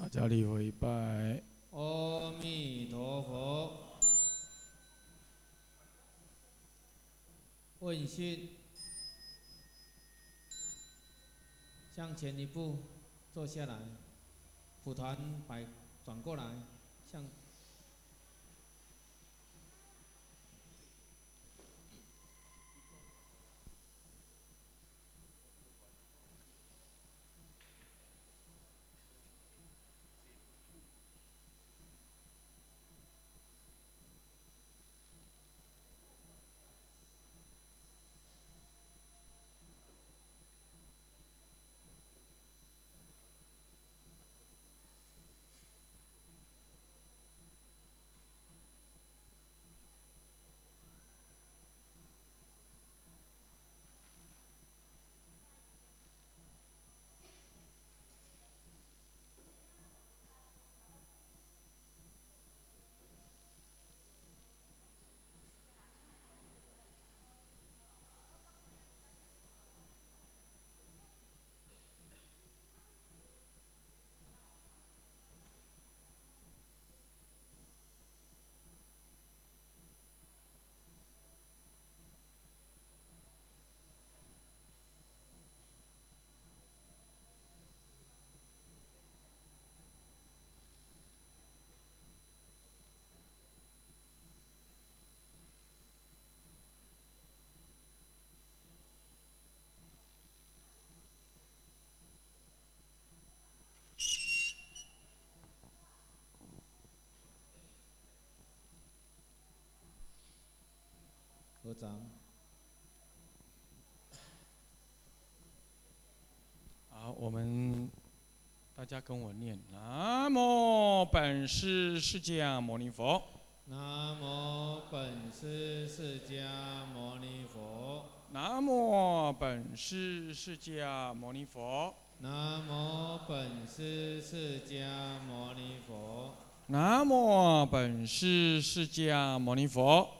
大家礼回拜。阿弥陀佛。问讯，向前一步，坐下来，蒲团摆转过来，向。好，我们大家跟我念：南无本师释迦牟尼佛。南无本师释迦牟尼佛。南无本师释迦牟尼佛。南无本师释迦牟尼佛。南无本师释迦牟尼佛。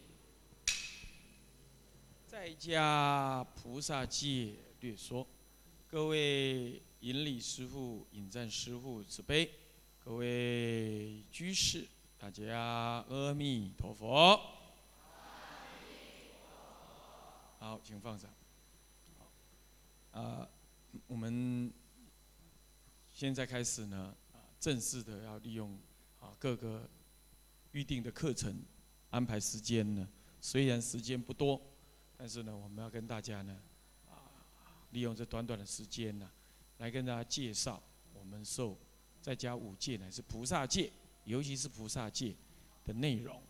在家菩萨戒略说，各位引礼师父、引赞师父慈悲，各位居士，大家阿弥陀佛。好，请放上。啊，我们现在开始呢，正式的要利用啊各个预定的课程安排时间呢，虽然时间不多。但是呢，我们要跟大家呢，啊，利用这短短的时间呢，来跟大家介绍我们受在家五戒乃是菩萨戒，尤其是菩萨戒的内容，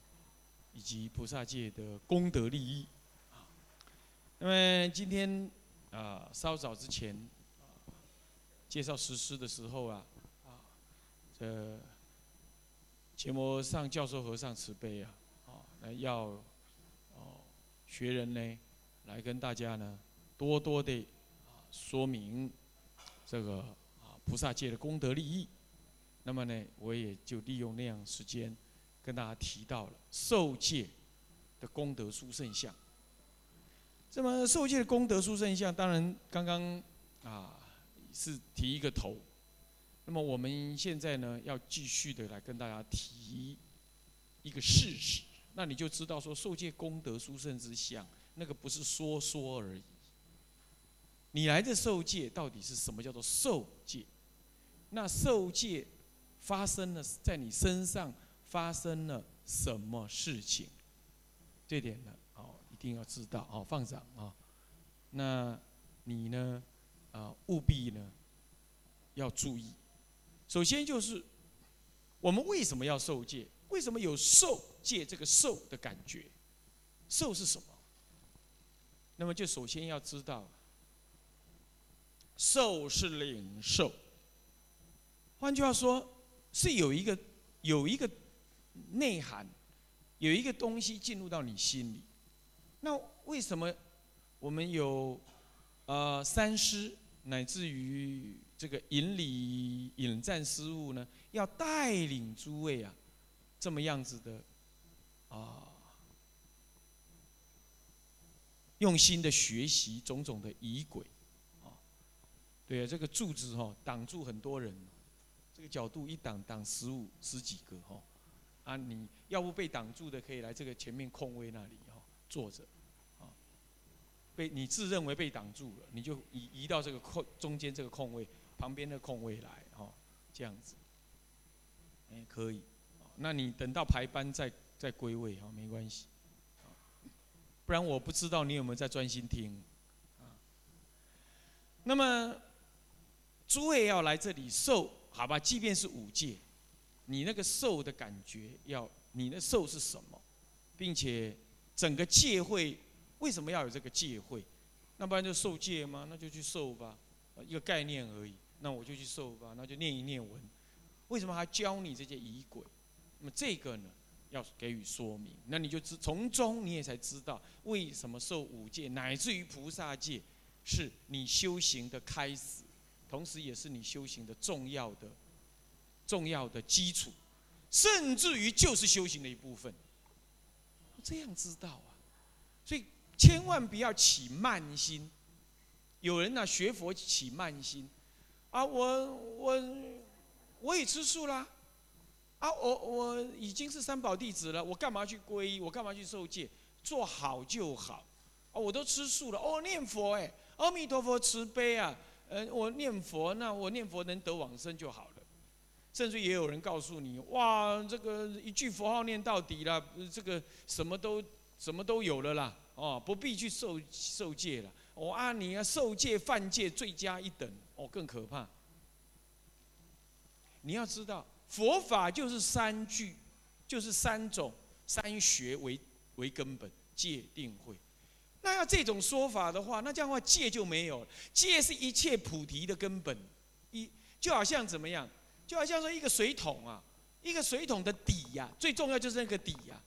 以及菩萨戒的功德利益。啊，那么今天啊，稍早之前，介绍实施的时候啊，啊，这节目上教授和尚慈悲啊，啊，那要。学人呢，来跟大家呢，多多的啊说明这个啊菩萨界的功德利益。那么呢，我也就利用那样时间，跟大家提到了受戒的功德殊胜相。这么受戒的功德殊胜相，当然刚刚啊是提一个头。那么我们现在呢，要继续的来跟大家提一个事实。那你就知道说受戒功德殊胜之相，那个不是说说而已。你来这受戒到底是什么叫做受戒？那受戒发生了在你身上发生了什么事情？这点呢，哦，一定要知道哦，放长啊。那你呢，啊，务必呢要注意。首先就是我们为什么要受戒？为什么有受？借这个受的感觉，受是什么？那么就首先要知道，受是领受。换句话说，是有一个有一个内涵，有一个东西进入到你心里。那为什么我们有呃三师，乃至于这个引礼引战师务呢？要带领诸位啊，这么样子的啊，用心的学习种种的仪轨啊。对啊，这个柱子哈挡住很多人，这个角度一挡挡十五十几个哈。啊，你要不被挡住的，可以来这个前面空位那里哈坐着，啊，被你自认为被挡住了，你就移移到这个空中间这个空位旁边的空位来哈，这样子，哎可以，那你等到排班再再归位哈没关系，不然我不知道你有没有在专心听，啊，那么诸位要来这里受好吧，即便是五戒。你那个受的感觉，要你的受是什么，并且整个戒会为什么要有这个戒会？那不然就受戒吗？那就去受吧，一个概念而已。那我就去受吧，那就念一念文。为什么还教你这些仪轨？那么这个呢，要给予说明。那你就知从中你也才知道为什么受五戒，乃至于菩萨戒，是你修行的开始，同时也是你修行的重要的。重要的基础，甚至于就是修行的一部分。这样知道啊，所以千万不要起慢心。有人呢学佛起慢心，啊，我我我也吃素啦，啊，我我已经是三宝弟子了，我干嘛去皈依？我干嘛去受戒？做好就好。啊，我都吃素了，哦，念佛哎，阿弥陀佛慈悲啊，呃，我念佛，那我念佛能得往生就好了。甚至也有人告诉你，哇，这个一句佛号念到底了，这个什么都什么都有了啦，哦，不必去受受戒了。我啊，你啊，受戒犯戒罪加一等，哦，更可怕。你要知道，佛法就是三句，就是三种三学为为根本，戒定慧。那要这种说法的话，那这样的话戒就没有了。戒是一切菩提的根本，一就好像怎么样？就好像说一个水桶啊，一个水桶的底呀，最重要就是那个底呀。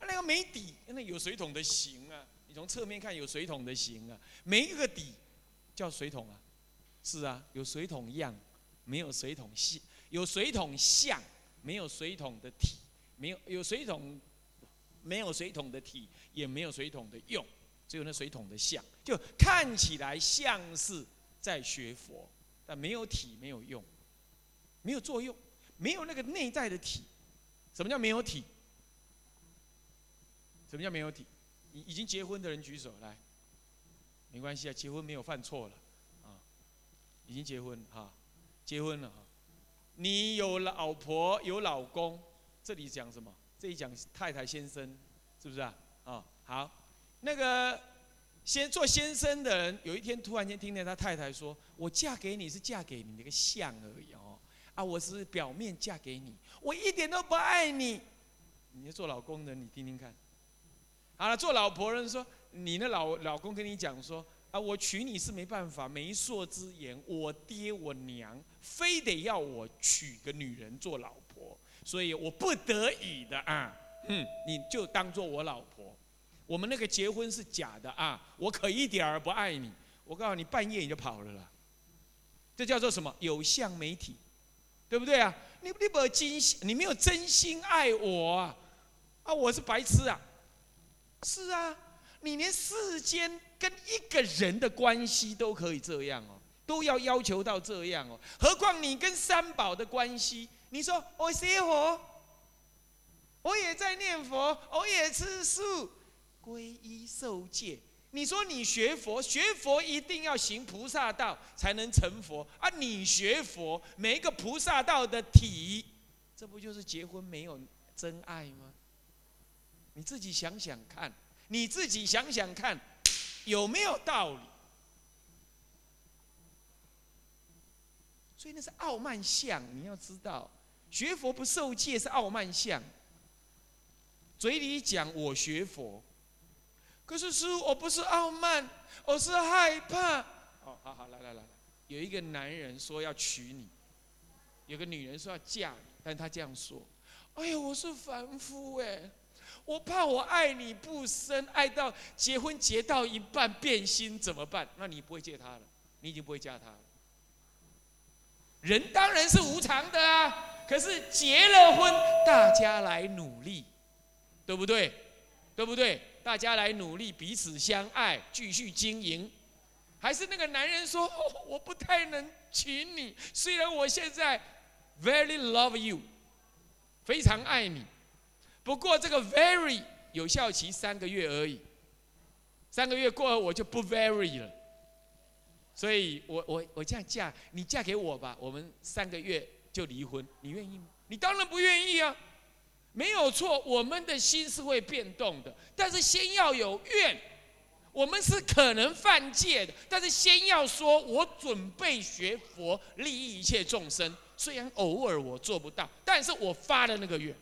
那个没底，那有水桶的形啊。你从侧面看有水桶的形啊，没一个底叫水桶啊。是啊，有水桶样，没有水桶像；有水桶像，没有水桶的体；没有有水桶，没有水桶的体，也没有水桶的用，只有那水桶的像。就看起来像是在学佛，但没有体，没有用。没有作用，没有那个内在的体。什么叫没有体？什么叫没有体？已已经结婚的人举手来。没关系啊，结婚没有犯错了，啊，已经结婚哈，结婚了哈。你有老婆有老公，这里讲什么？这里讲太太先生，是不是啊？啊，好，那个先做先生的人，有一天突然间听见他太太说：“我嫁给你是嫁给你那个相而已哦。”啊，我是表面嫁给你，我一点都不爱你。你要做老公的，你听听看。好了，做老婆人说，你的老老公跟你讲说，啊，我娶你是没办法，媒妁之言，我爹我娘非得要我娶个女人做老婆，所以我不得已的啊，嗯，你就当做我老婆。我们那个结婚是假的啊，我可一点儿不爱你。我告诉你，半夜你就跑了啦。这叫做什么？有相媒体。对不对啊？你你不真心，你没有真心爱我啊！啊，我是白痴啊！是啊，你连世间跟一个人的关系都可以这样哦，都要要求到这样哦，何况你跟三宝的关系？你说我学佛，我也在念佛，我也吃素，皈依受戒。你说你学佛，学佛一定要行菩萨道才能成佛啊！你学佛，每一个菩萨道的体，这不就是结婚没有真爱吗？你自己想想看，你自己想想看，有没有道理？所以那是傲慢相，你要知道，学佛不受戒是傲慢相，嘴里讲我学佛。可是师傅，我不是傲慢，我是害怕。哦，好好来来来，有一个男人说要娶你，有个女人说要嫁你，但他这样说：“哎呀，我是凡夫哎，我怕我爱你不深，爱到结婚结到一半变心怎么办？那你不会借他了，你已经不会嫁他了。人当然是无常的啊，可是结了婚，大家来努力，对不对？对不对？大家来努力，彼此相爱，继续经营。还是那个男人说：“我不太能娶你，虽然我现在 very love you，非常爱你，不过这个 very 有效期三个月而已，三个月过后我就不 very 了。所以我我我这样嫁你嫁给我吧，我们三个月就离婚，你愿意吗？你当然不愿意啊，没有错，我们的心是会变动的，但是先要有愿。”我们是可能犯戒的，但是先要说，我准备学佛，利益一切众生。虽然偶尔我做不到，但是我发了那个愿。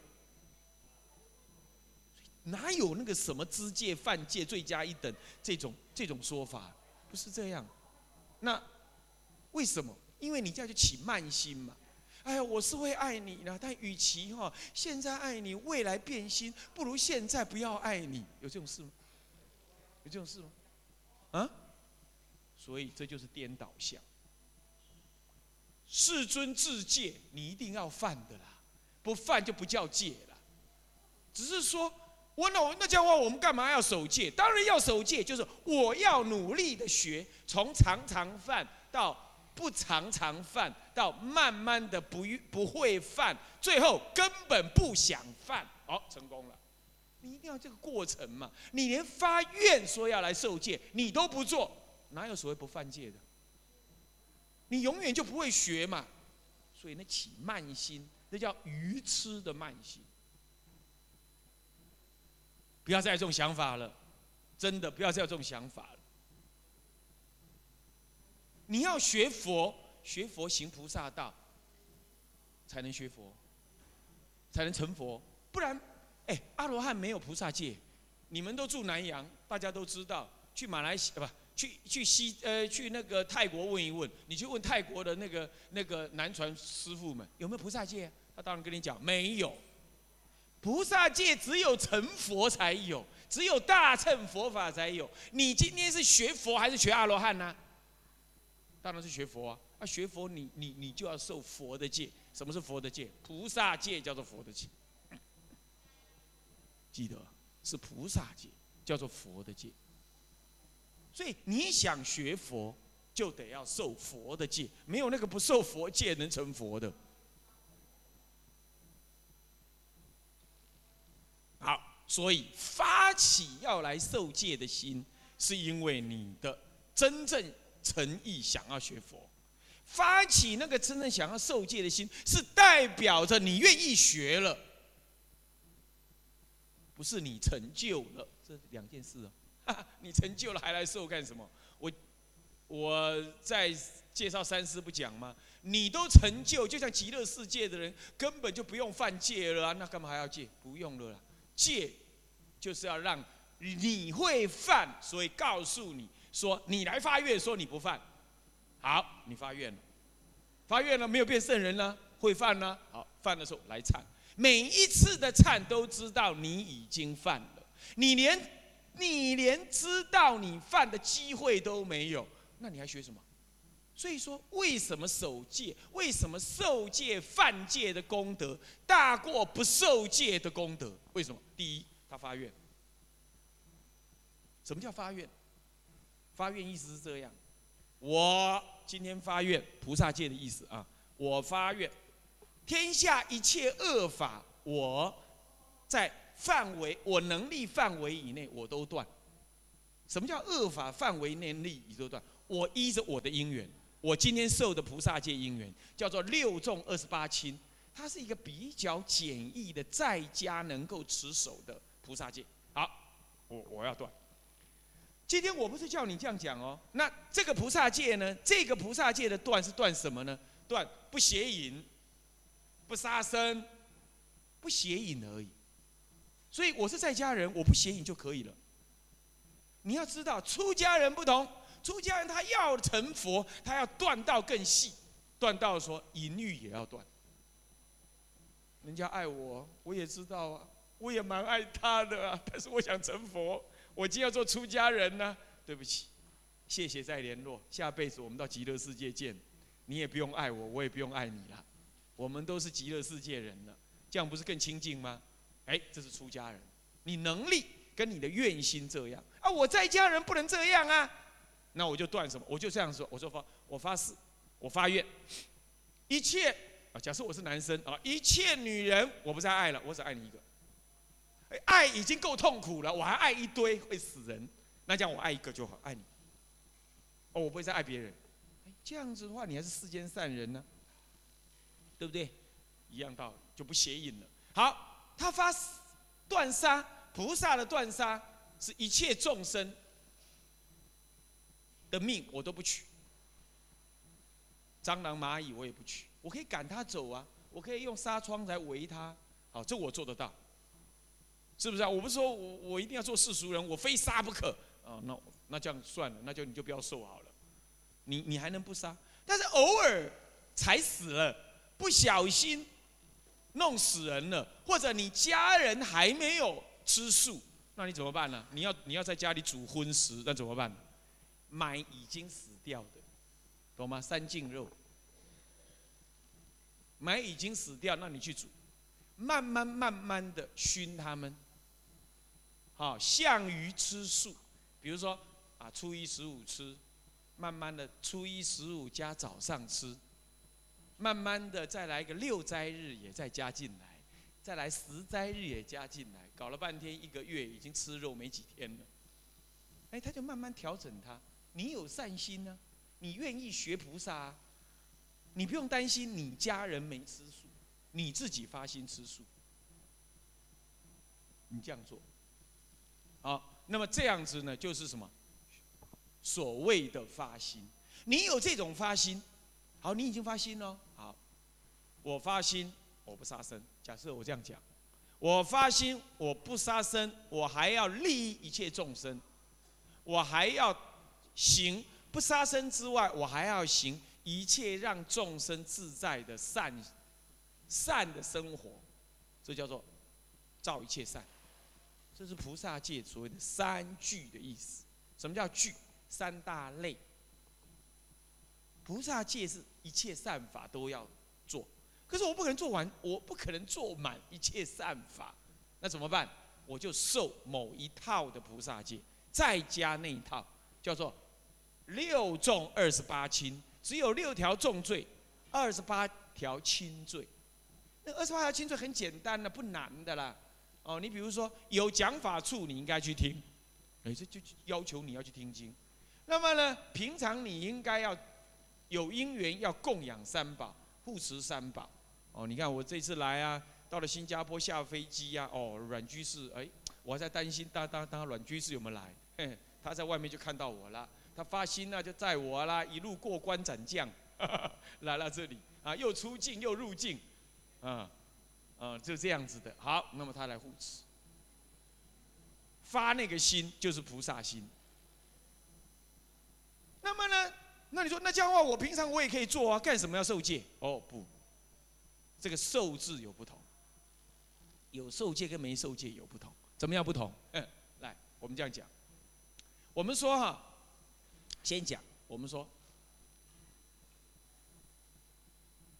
哪有那个什么知戒犯戒罪加一等这种这种说法？不是这样。那为什么？因为你这样就起慢心嘛。哎呀，我是会爱你的，但与其哈现在爱你，未来变心，不如现在不要爱你。有这种事吗？有这种事吗？啊？所以这就是颠倒相。世尊自戒，你一定要犯的啦，不犯就不叫戒了。只是说，我那那这样话，我们干嘛要守戒？当然要守戒，就是我要努力的学，从常常犯到不常常犯，到慢慢的不不会犯，最后根本不想犯，好，成功了。你一定要这个过程嘛？你连发愿说要来受戒，你都不做，哪有所谓不犯戒的？你永远就不会学嘛。所以那起慢心，那叫愚痴的慢心。不要再有这种想法了，真的不要再有这种想法了。你要学佛，学佛行菩萨道，才能学佛，才能成佛，不然。哎，阿罗汉没有菩萨戒，你们都住南洋，大家都知道。去马来西亚不去去西呃去那个泰国问一问，你去问泰国的那个那个南传师傅们有没有菩萨戒？他当然跟你讲没有。菩萨戒只有成佛才有，只有大乘佛法才有。你今天是学佛还是学阿罗汉呢？当然是学佛啊！啊，学佛你你你就要受佛的戒。什么是佛的戒？菩萨戒叫做佛的戒。记得是菩萨戒，叫做佛的戒。所以你想学佛，就得要受佛的戒，没有那个不受佛戒能成佛的。好，所以发起要来受戒的心，是因为你的真正诚意想要学佛。发起那个真正想要受戒的心，是代表着你愿意学了。不是你成就了这两件事哦，你成就了还来受干什么？我我在介绍三师不讲吗？你都成就，就像极乐世界的人根本就不用犯戒了啊，那干嘛还要戒？不用了啦，戒就是要让你会犯，所以告诉你说你来发愿，说你不犯，好，你发愿了，发愿了没有变圣人呢？会犯呢？好，犯的时候来忏。每一次的忏都知道你已经犯了，你连你连知道你犯的机会都没有，那你还学什么？所以说，为什么守戒？为什么受戒犯戒的功德大过不受戒的功德？为什么？第一，他发愿。什么叫发愿？发愿意思是这样：我今天发愿，菩萨戒的意思啊，我发愿。天下一切恶法，我在范围我能力范围以内，我都断。什么叫恶法范围内力你都断？我依着我的因缘，我今天受的菩萨戒因缘，叫做六众二十八亲，它是一个比较简易的在家能够持守的菩萨戒。好，我我要断。今天我不是叫你这样讲哦，那这个菩萨戒呢？这个菩萨戒的断是断什么呢？断不邪淫。不杀生，不邪淫而已。所以我是在家人，我不邪淫就可以了。你要知道，出家人不同，出家人他要成佛，他要断到更细，断到说淫欲也要断。人家爱我，我也知道啊，我也蛮爱他的啊，但是我想成佛，我今要做出家人呢。对不起，谢谢再联络，下辈子我们到极乐世界见。你也不用爱我，我也不用爱你了，我们都是极乐世界人了，这样不是更亲近吗？哎，这是出家人，你能力跟你的愿心这样啊，我在家人不能这样啊，那我就断什么？我就这样说，我说发，我发誓，我发愿，一切啊，假设我是男生啊，一切女人我不再爱了，我只爱你一个。爱已经够痛苦了，我还爱一堆会死人，那这样我爱一个就好，爱你。哦，我不会再爱别人。这样子的话，你还是世间善人呢，对不对？一样道理，就不邪淫了。好，他发断杀，菩萨的断杀是一切众生的命，我都不取。蟑螂蚂蚁我也不取，我可以赶他走啊，我可以用纱窗来围他，好，这我做得到，是不是啊？我不是说我我一定要做世俗人，我非杀不可啊。那那这样算了，那就你就不要受好了。你你还能不杀？但是偶尔踩死了，不小心弄死人了，或者你家人还没有吃素，那你怎么办呢？你要你要在家里煮荤食，那怎么办？买已经死掉的，懂吗？三净肉，买已经死掉，那你去煮，慢慢慢慢的熏他们。好，项鱼吃素，比如说啊，初一十五吃。慢慢的，初一十五加早上吃，慢慢的再来一个六斋日也再加进来，再来十斋日也加进来，搞了半天一个月已经吃肉没几天了。哎，他就慢慢调整他，你有善心呢，你愿意学菩萨，你不用担心你家人没吃素，你自己发心吃素，你这样做，好，那么这样子呢，就是什么？所谓的发心，你有这种发心，好，你已经发心了，好，我发心，我不杀生。假设我这样讲，我发心，我不杀生，我还要利益一切众生，我还要行不杀生之外，我还要行一切让众生自在的善善的生活，这叫做造一切善，这是菩萨界所谓的三聚的意思。什么叫聚？三大类，菩萨戒是一切善法都要做，可是我不可能做完，我不可能做满一切善法，那怎么办？我就受某一套的菩萨戒，再加那一套，叫做六重二十八轻，只有六条重罪，二十八条轻罪。那二十八条轻罪很简单的，不难的啦。哦，你比如说有讲法处，你应该去听，哎，这就要求你要去听经。那么呢，平常你应该要有因缘，要供养三宝，护持三宝。哦，你看我这次来啊，到了新加坡下飞机呀，哦，阮居士，哎，我还在担心，当当当阮居士有没有来？嘿，他在外面就看到我了，他发心那就载我啦，一路过关斩将，来到这里啊，又出境又入境，啊，啊，就这样子的。好，那么他来护持，发那个心就是菩萨心。那么呢？那你说那这样的话，我平常我也可以做啊，干什么要受戒？哦不，这个受字有不同，有受戒跟没受戒有不同，怎么样不同？嗯，来，我们这样讲，我们说哈，先讲，我们说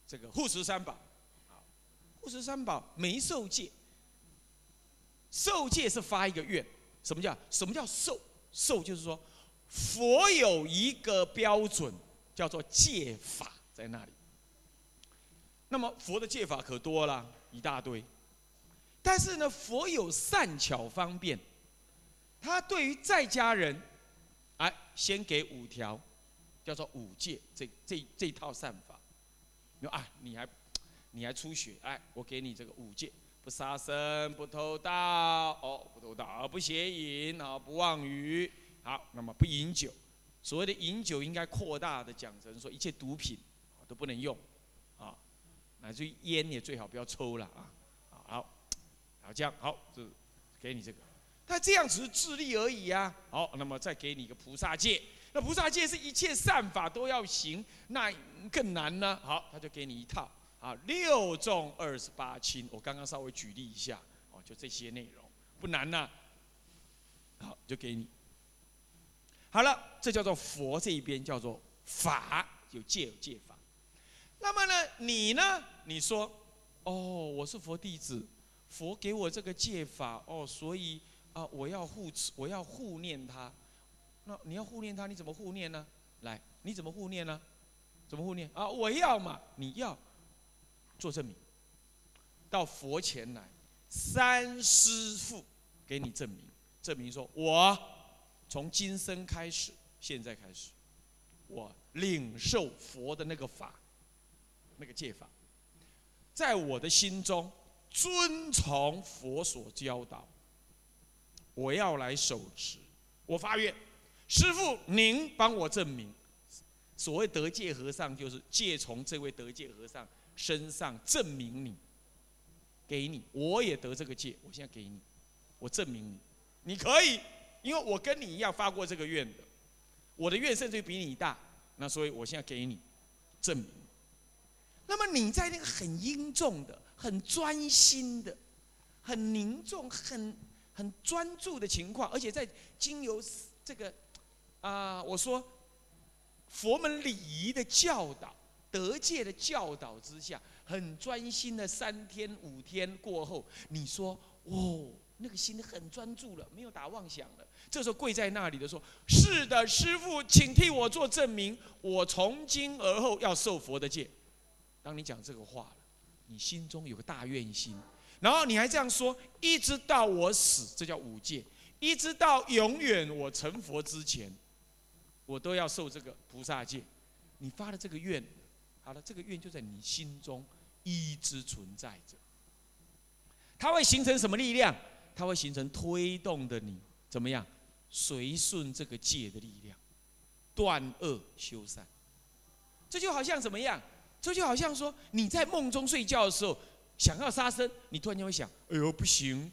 这个护持三宝，护持三宝没受戒，受戒是发一个愿，什么叫什么叫受？受就是说。佛有一个标准，叫做戒法在那里。那么佛的戒法可多了，一大堆。但是呢，佛有善巧方便，他对于在家人，先给五条，叫做五戒，这这这套善法。你说啊，你还你还出血，哎，我给你这个五戒：不杀生，不偷盗，哦，不偷盗，不邪淫，啊，不妄语。好，那么不饮酒，所谓的饮酒应该扩大的讲成说一切毒品都不能用，啊，乃至于烟也最好不要抽了啊，好，好这样好，就给你这个，他这样只是自利而已啊，好，那么再给你一个菩萨戒，那菩萨戒是一切善法都要行，那更难呢，好，他就给你一套啊，六重二十八轻，我刚刚稍微举例一下，哦，就这些内容，不难呐。好，就给你。好了，这叫做佛这一边叫做法，有戒有戒法。那么呢，你呢？你说，哦，我是佛弟子，佛给我这个戒法，哦，所以啊，我要护持，我要护念他。那你要护念他，你怎么护念呢？来，你怎么护念呢？怎么护念啊？我要嘛，你要做证明，到佛前来，三师父给你证明，证明说我从今生开始，现在开始，我领受佛的那个法，那个戒法，在我的心中遵从佛所教导，我要来守持，我发愿，师父您帮我证明。所谓得戒和尚，就是借从这位得戒和尚身上证明你，给你，我也得这个戒，我现在给你，我证明你，你可以，因为我跟你一样发过这个愿的，我的愿甚至比你大，那所以我现在给你证明。那么你在那个很殷重的、很专心的、很凝重、很很专注的情况，而且在经由这个啊，我说。佛门礼仪的教导、德戒的教导之下，很专心的三天五天过后，你说哦，那个心很专注了，没有打妄想了。这时候跪在那里的说：“是的，师父，请替我做证明，我从今而后要受佛的戒。”当你讲这个话了，你心中有个大愿心，然后你还这样说：“一直到我死，这叫五戒；一直到永远我成佛之前。”我都要受这个菩萨戒，你发的这个愿，好了，这个愿就在你心中一直存在着。它会形成什么力量？它会形成推动的你怎么样？随顺这个戒的力量，断恶修善。这就好像怎么样？这就好像说你在梦中睡觉的时候想要杀生，你突然间会想：哎呦，不行。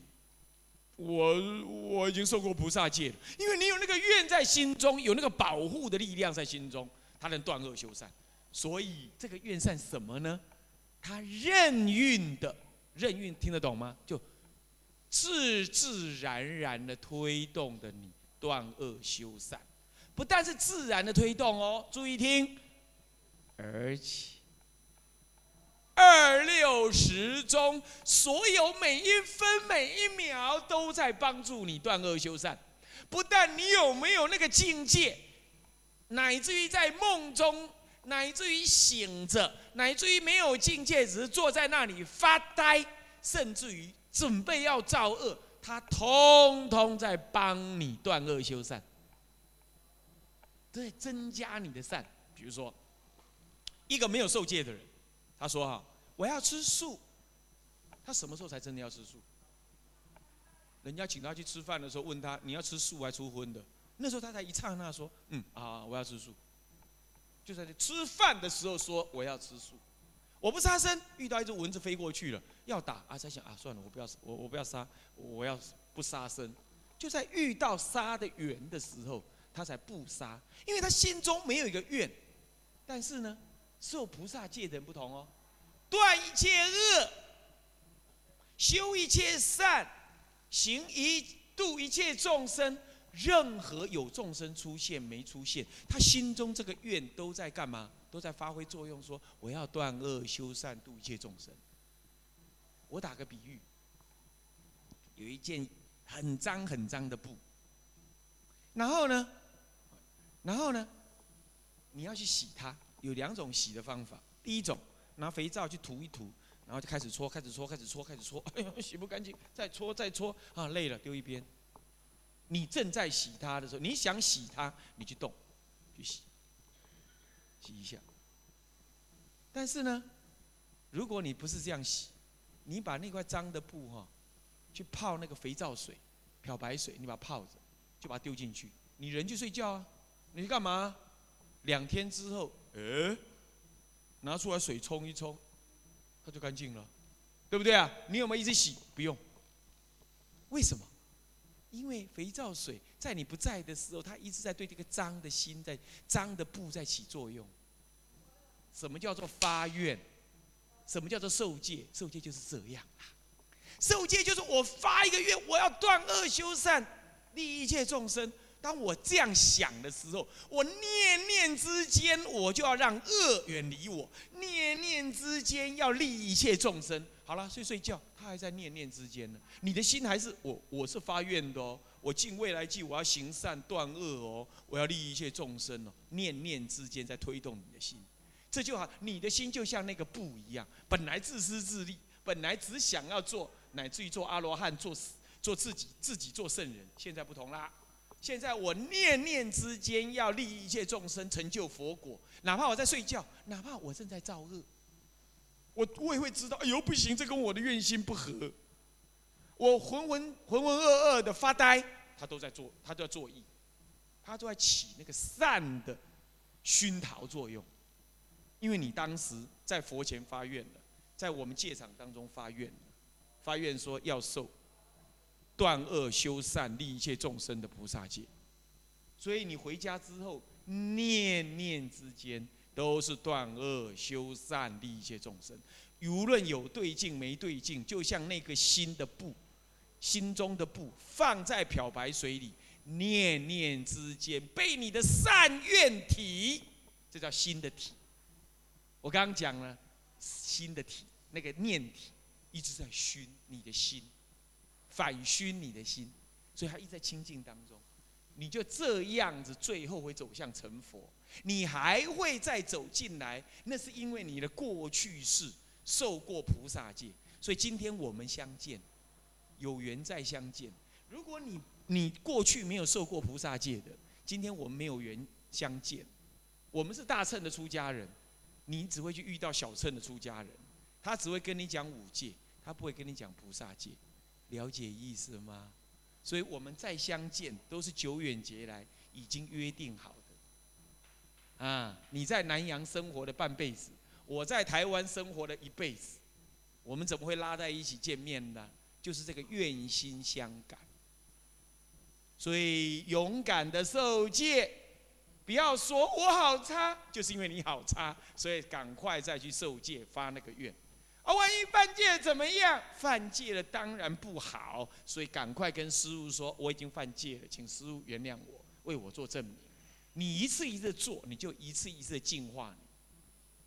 我我已经受过菩萨戒了，因为你有那个愿在心中，有那个保护的力量在心中，它能断恶修善。所以这个愿善什么呢？它任运的，任运听得懂吗？就自自然然的推动的你断恶修善，不但是自然的推动哦，注意听，而且。二六十中，所有每一分每一秒都在帮助你断恶修善。不但你有没有那个境界，乃至于在梦中，乃至于醒着，乃至于没有境界，只是坐在那里发呆，甚至于准备要造恶，他通通在帮你断恶修善，在增加你的善。比如说，一个没有受戒的人。他说：“哈，我要吃素。他什么时候才真的要吃素？人家请他去吃饭的时候，问他你要吃素还出荤的？那时候他才一刹那说：嗯啊，我要吃素。就在吃饭的时候说我要吃素。我不杀生，遇到一只蚊子飞过去了要打啊，在想啊，算了，我不要我我不要杀，我要不杀生。就在遇到杀的缘的时候，他才不杀，因为他心中没有一个愿。但是呢？”受菩萨戒的人不同哦，断一切恶，修一切善，行一度一切众生。任何有众生出现没出现，他心中这个愿都在干嘛？都在发挥作用。说我要断恶修善，度一切众生。我打个比喻，有一件很脏很脏的布，然后呢，然后呢，你要去洗它。有两种洗的方法，第一种拿肥皂去涂一涂，然后就开始搓，开始搓，开始搓，开始搓，哎呦，洗不干净，再搓再搓，啊，累了丢一边。你正在洗它的时候，你想洗它，你去动，去洗，洗一下。但是呢，如果你不是这样洗，你把那块脏的布哈，去泡那个肥皂水、漂白水，你把它泡着，就把它丢进去，你人去睡觉啊，你去干嘛？两天之后。哎，拿出来水冲一冲，它就干净了，对不对啊？你有没有一直洗？不用。为什么？因为肥皂水在你不在的时候，它一直在对这个脏的心、在脏的布在起作用。什么叫做发愿？什么叫做受戒？受戒就是这样啊。受戒就是我发一个愿，我要断恶修善，利益一切众生。当我这样想的时候，我念念之间，我就要让恶远离我；念念之间要利益一切众生。好了，睡睡觉，他还在念念之间呢。你的心还是我，我是发愿的哦。我尽未来际，我要行善断恶哦，我要利益一切众生哦。念念之间在推动你的心，这就好。你的心就像那个布一样，本来自私自利，本来只想要做，乃至于做阿罗汉，做做自己，自己做圣人。现在不同啦。现在我念念之间要利益一切众生，成就佛果。哪怕我在睡觉，哪怕我正在造恶，我我也会知道，哎呦不行，这跟我的愿心不合。我浑浑浑浑噩噩的发呆，他都在做，他都在作意，他都在起那个善的熏陶作用。因为你当时在佛前发愿了，在我们戒场当中发愿了，发愿说要受。断恶修善、利一切众生的菩萨戒，所以你回家之后，念念之间都是断恶修善、利一切众生。无论有对境没对境，就像那个心的布，心中的布放在漂白水里，念念之间被你的善愿体，这叫心的体。我刚刚讲了，心的体，那个念体一直在熏你的心。反熏你的心，所以他一直在清净当中，你就这样子，最后会走向成佛。你还会再走进来，那是因为你的过去世受过菩萨戒，所以今天我们相见，有缘再相见。如果你你过去没有受过菩萨戒的，今天我们没有缘相见。我们是大乘的出家人，你只会去遇到小乘的出家人，他只会跟你讲五戒，他不会跟你讲菩萨戒。了解意思吗？所以我们再相见都是久远劫来已经约定好的。啊，你在南洋生活的半辈子，我在台湾生活了一辈子，我们怎么会拉在一起见面呢？就是这个愿心相感。所以勇敢的受戒，不要说我好差，就是因为你好差，所以赶快再去受戒，发那个愿。啊，万一犯戒怎么样？犯戒了当然不好，所以赶快跟师傅说，我已经犯戒了，请师傅原谅我，为我做证明。你一次一次做，你就一次一次的净化你，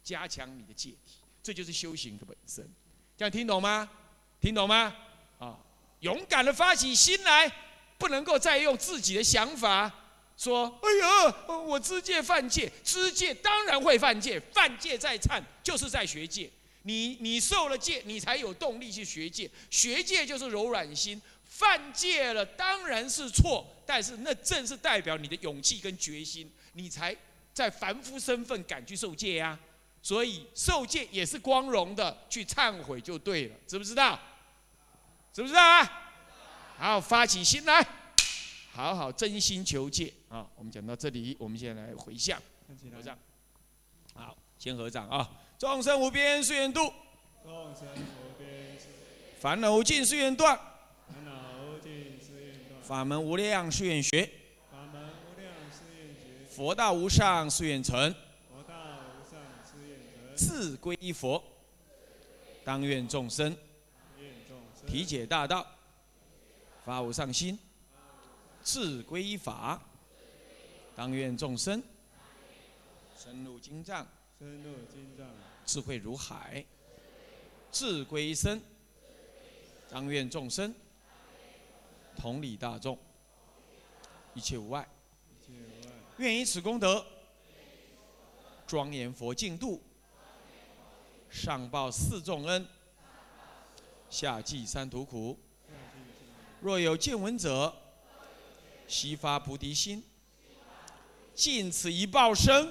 加强你的戒体，这就是修行的本身。这样听懂吗？听懂吗？啊，勇敢的发起心来，不能够再用自己的想法说，哎呀，我知戒犯戒，知戒当然会犯戒，犯戒在忏，就是在学戒。你你受了戒，你才有动力去学戒。学戒就是柔软心，犯戒了当然是错，但是那正是代表你的勇气跟决心，你才在凡夫身份敢去受戒呀。所以受戒也是光荣的，去忏悔就对了，知不知道？知不知道啊？好，发起心来，好好真心求戒啊！我们讲到这里，我们现在来回向，合掌。好，先合掌啊。众生无边誓愿度，众生无边烦恼无尽誓愿断，烦恼无尽誓愿断，法门无量誓愿学，法门无量誓愿学，佛道无上誓愿成，佛道无上誓愿成，自归依佛，当愿众生。体解大道，发无上心，自归依法，当愿众生。深入经藏，深入经藏，智慧如海，智归身，当愿众生同理大众，一切无碍，一切无碍，愿以此功德庄严佛净土，上报四重恩，下济三途苦。若有见闻者，悉发菩提心，尽此一报身，